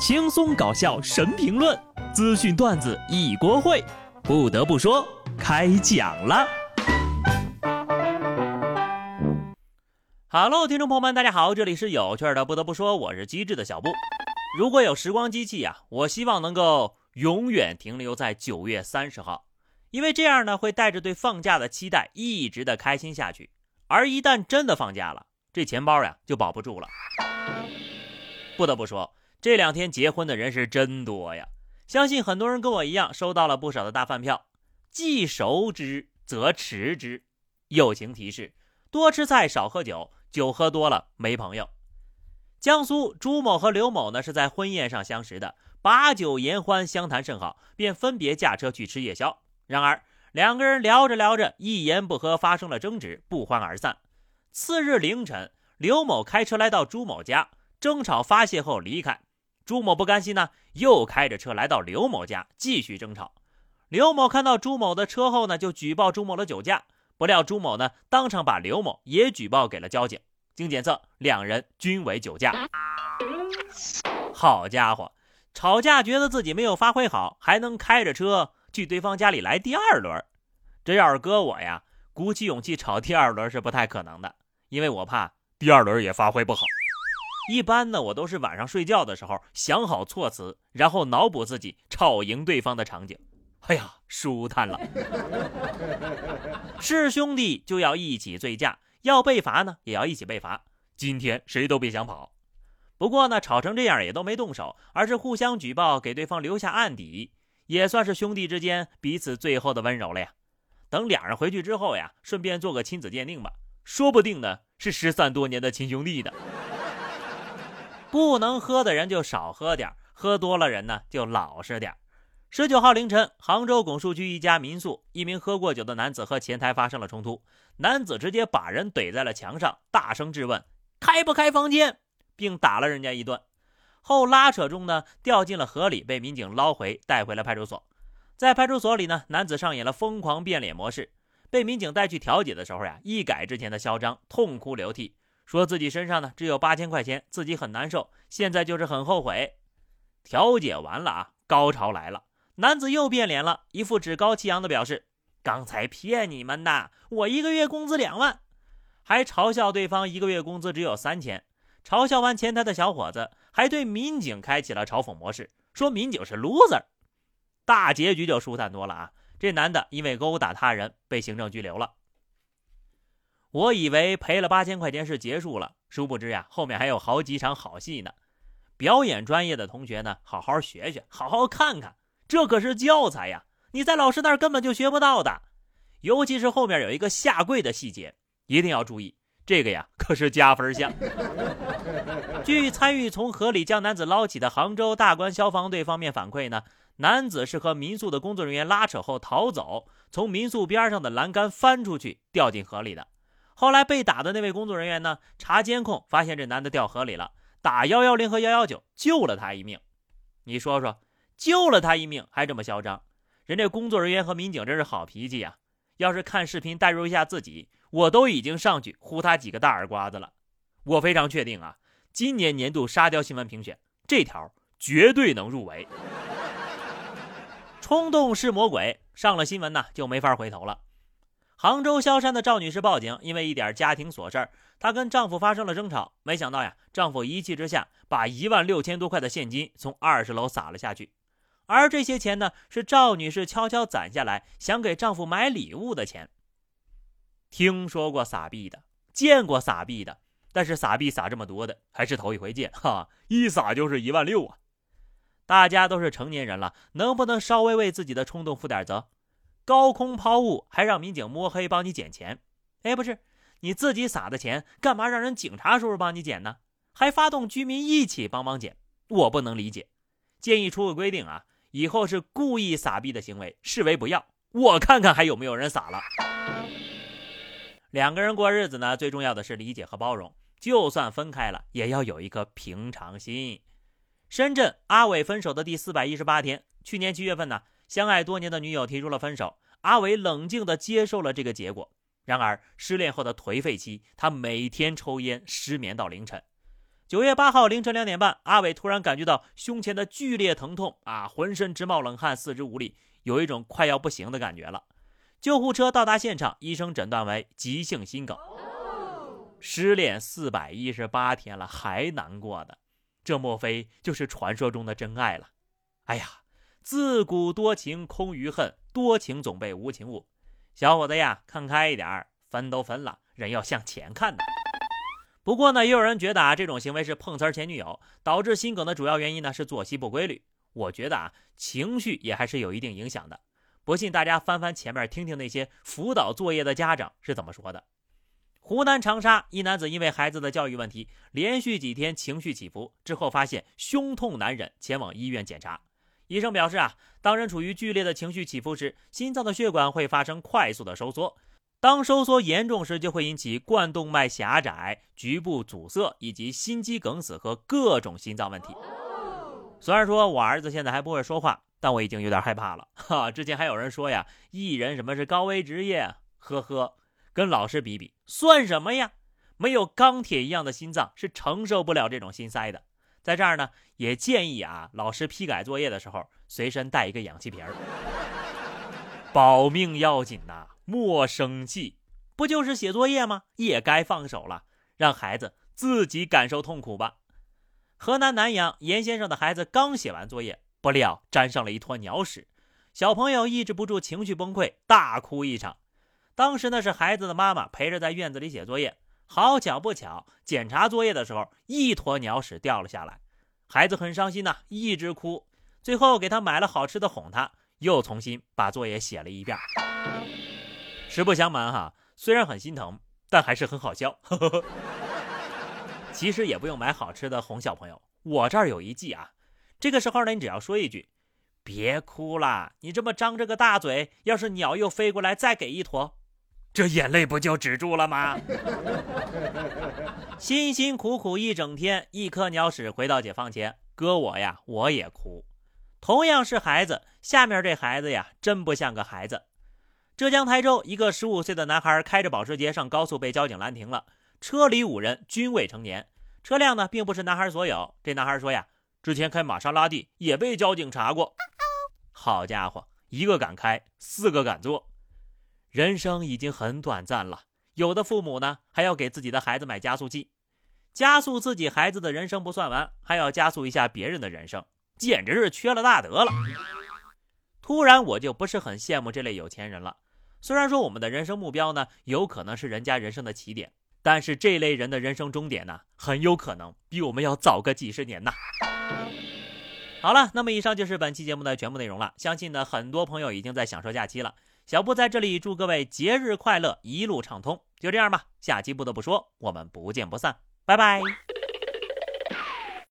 轻松搞笑神评论，资讯段子一锅烩。不得不说，开讲了。Hello，听众朋友们，大家好，这里是有趣的。不得不说，我是机智的小布。如果有时光机器呀，我希望能够永远停留在九月三十号，因为这样呢，会带着对放假的期待，一直的开心下去。而一旦真的放假了，这钱包呀就保不住了。不得不说，这两天结婚的人是真多呀！相信很多人跟我一样，收到了不少的大饭票。既熟之则持之。友情提示：多吃菜，少喝酒，酒喝多了没朋友。江苏朱某和刘某呢是在婚宴上相识的，把酒言欢，相谈甚好，便分别驾车去吃夜宵。然而，两个人聊着聊着，一言不合发生了争执，不欢而散。次日凌晨，刘某开车来到朱某家，争吵发泄后离开。朱某不甘心呢，又开着车来到刘某家，继续争吵。刘某看到朱某的车后呢，就举报朱某的酒驾。不料朱某呢，当场把刘某也举报给了交警。经检测，两人均为酒驾。好家伙，吵架觉得自己没有发挥好，还能开着车。去对方家里来第二轮，这要是搁我呀，鼓起勇气吵第二轮是不太可能的，因为我怕第二轮也发挥不好。一般呢，我都是晚上睡觉的时候想好措辞，然后脑补自己吵赢对方的场景。哎呀，舒坦了！是兄弟就要一起醉驾，要被罚呢也要一起被罚。今天谁都别想跑。不过呢，吵成这样也都没动手，而是互相举报，给对方留下案底。也算是兄弟之间彼此最后的温柔了呀。等俩人回去之后呀，顺便做个亲子鉴定吧，说不定呢是失散多年的亲兄弟的。不能喝的人就少喝点，喝多了人呢就老实点。十九号凌晨，杭州拱墅区一家民宿，一名喝过酒的男子和前台发生了冲突，男子直接把人怼在了墙上，大声质问开不开房间，并打了人家一顿。后拉扯中呢，掉进了河里，被民警捞回，带回了派出所。在派出所里呢，男子上演了疯狂变脸模式。被民警带去调解的时候呀，一改之前的嚣张，痛哭流涕，说自己身上呢只有八千块钱，自己很难受，现在就是很后悔。调解完了啊，高潮来了，男子又变脸了，一副趾高气扬的表示：“刚才骗你们的，我一个月工资两万。”还嘲笑对方一个月工资只有三千。嘲笑完前台的小伙子，还对民警开启了嘲讽模式，说民警是 loser。大结局就舒坦多了啊！这男的因为殴打他人被行政拘留了。我以为赔了八千块钱是结束了，殊不知呀，后面还有好几场好戏呢。表演专业的同学呢，好好学学，好好看看，这可是教材呀！你在老师那儿根本就学不到的。尤其是后面有一个下跪的细节，一定要注意。这个呀，可是加分项。据参与从河里将男子捞起的杭州大关消防队方面反馈呢，男子是和民宿的工作人员拉扯后逃走，从民宿边上的栏杆翻出去，掉进河里的。后来被打的那位工作人员呢，查监控发现这男的掉河里了，打幺幺零和幺幺九救了他一命。你说说，救了他一命还这么嚣张，人这工作人员和民警真是好脾气呀！要是看视频代入一下自己。我都已经上去呼他几个大耳刮子了，我非常确定啊，今年年度沙雕新闻评选这条绝对能入围。冲动是魔鬼，上了新闻呢就没法回头了。杭州萧山的赵女士报警，因为一点家庭琐事她跟丈夫发生了争吵，没想到呀，丈夫一气之下把一万六千多块的现金从二十楼撒了下去，而这些钱呢，是赵女士悄悄攒下来想给丈夫买礼物的钱。听说过撒币的，见过撒币的，但是撒币撒这么多的还是头一回见哈！一撒就是一万六啊！大家都是成年人了，能不能稍微为自己的冲动负点责？高空抛物还让民警摸黑帮你捡钱？哎，不是，你自己撒的钱，干嘛让人警察叔叔帮你捡呢？还发动居民一起帮忙捡，我不能理解。建议出个规定啊，以后是故意撒币的行为视为不要，我看看还有没有人撒了。两个人过日子呢，最重要的是理解和包容。就算分开了，也要有一颗平常心。深圳阿伟分手的第四百一十八天，去年七月份呢，相爱多年的女友提出了分手，阿伟冷静地接受了这个结果。然而，失恋后的颓废期，他每天抽烟，失眠到凌晨。九月八号凌晨两点半，阿伟突然感觉到胸前的剧烈疼痛啊，浑身直冒冷汗，四肢无力，有一种快要不行的感觉了。救护车到达现场，医生诊断为急性心梗。失恋四百一十八天了，还难过的，这莫非就是传说中的真爱了？哎呀，自古多情空余恨，多情总被无情误。小伙子呀，看开一点儿，分都分了，人要向前看的。不过呢，也有人觉得啊，这种行为是碰瓷儿前女友，导致心梗的主要原因呢是作息不规律。我觉得啊，情绪也还是有一定影响的。不信大家翻翻前面，听听那些辅导作业的家长是怎么说的。湖南长沙一男子因为孩子的教育问题，连续几天情绪起伏，之后发现胸痛难忍，前往医院检查。医生表示啊，当人处于剧烈的情绪起伏时，心脏的血管会发生快速的收缩。当收缩严重时，就会引起冠动脉狭窄、局部阻塞以及心肌梗死和各种心脏问题。虽然说我儿子现在还不会说话，但我已经有点害怕了。哈，之前还有人说呀，艺人什么是高危职业？呵呵，跟老师比比算什么呀？没有钢铁一样的心脏是承受不了这种心塞的。在这儿呢，也建议啊，老师批改作业的时候随身带一个氧气瓶儿，保命要紧呐。莫生气，不就是写作业吗？也该放手了，让孩子自己感受痛苦吧。河南南阳严先生的孩子刚写完作业，不料沾上了一坨鸟屎，小朋友抑制不住情绪崩溃，大哭一场。当时呢是孩子的妈妈陪着在院子里写作业，好巧不巧，检查作业的时候一坨鸟屎掉了下来，孩子很伤心呐，一直哭。最后给他买了好吃的哄他，又重新把作业写了一遍。实不相瞒哈，虽然很心疼，但还是很好笑。其实也不用买好吃的哄小朋友，我这儿有一计啊。这个时候呢，你只要说一句：“别哭了，你这么张着个大嘴，要是鸟又飞过来，再给一坨，这眼泪不就止住了吗？” 辛辛苦苦一整天，一颗鸟屎回到解放前，搁我呀，我也哭。同样是孩子，下面这孩子呀，真不像个孩子。浙江台州一个十五岁的男孩开着保时捷上高速被交警拦停了，车里五人均未成年，车辆呢并不是男孩所有。这男孩说呀，之前开玛莎拉蒂也被交警查过。好家伙，一个敢开，四个敢坐。人生已经很短暂了，有的父母呢还要给自己的孩子买加速器，加速自己孩子的人生不算完，还要加速一下别人的人生，简直是缺了大德了。突然我就不是很羡慕这类有钱人了。虽然说我们的人生目标呢，有可能是人家人生的起点，但是这类人的人生终点呢，很有可能比我们要早个几十年呐。好了，那么以上就是本期节目的全部内容了。相信呢，很多朋友已经在享受假期了。小布在这里祝各位节日快乐，一路畅通。就这样吧，下期不得不说，我们不见不散，拜拜。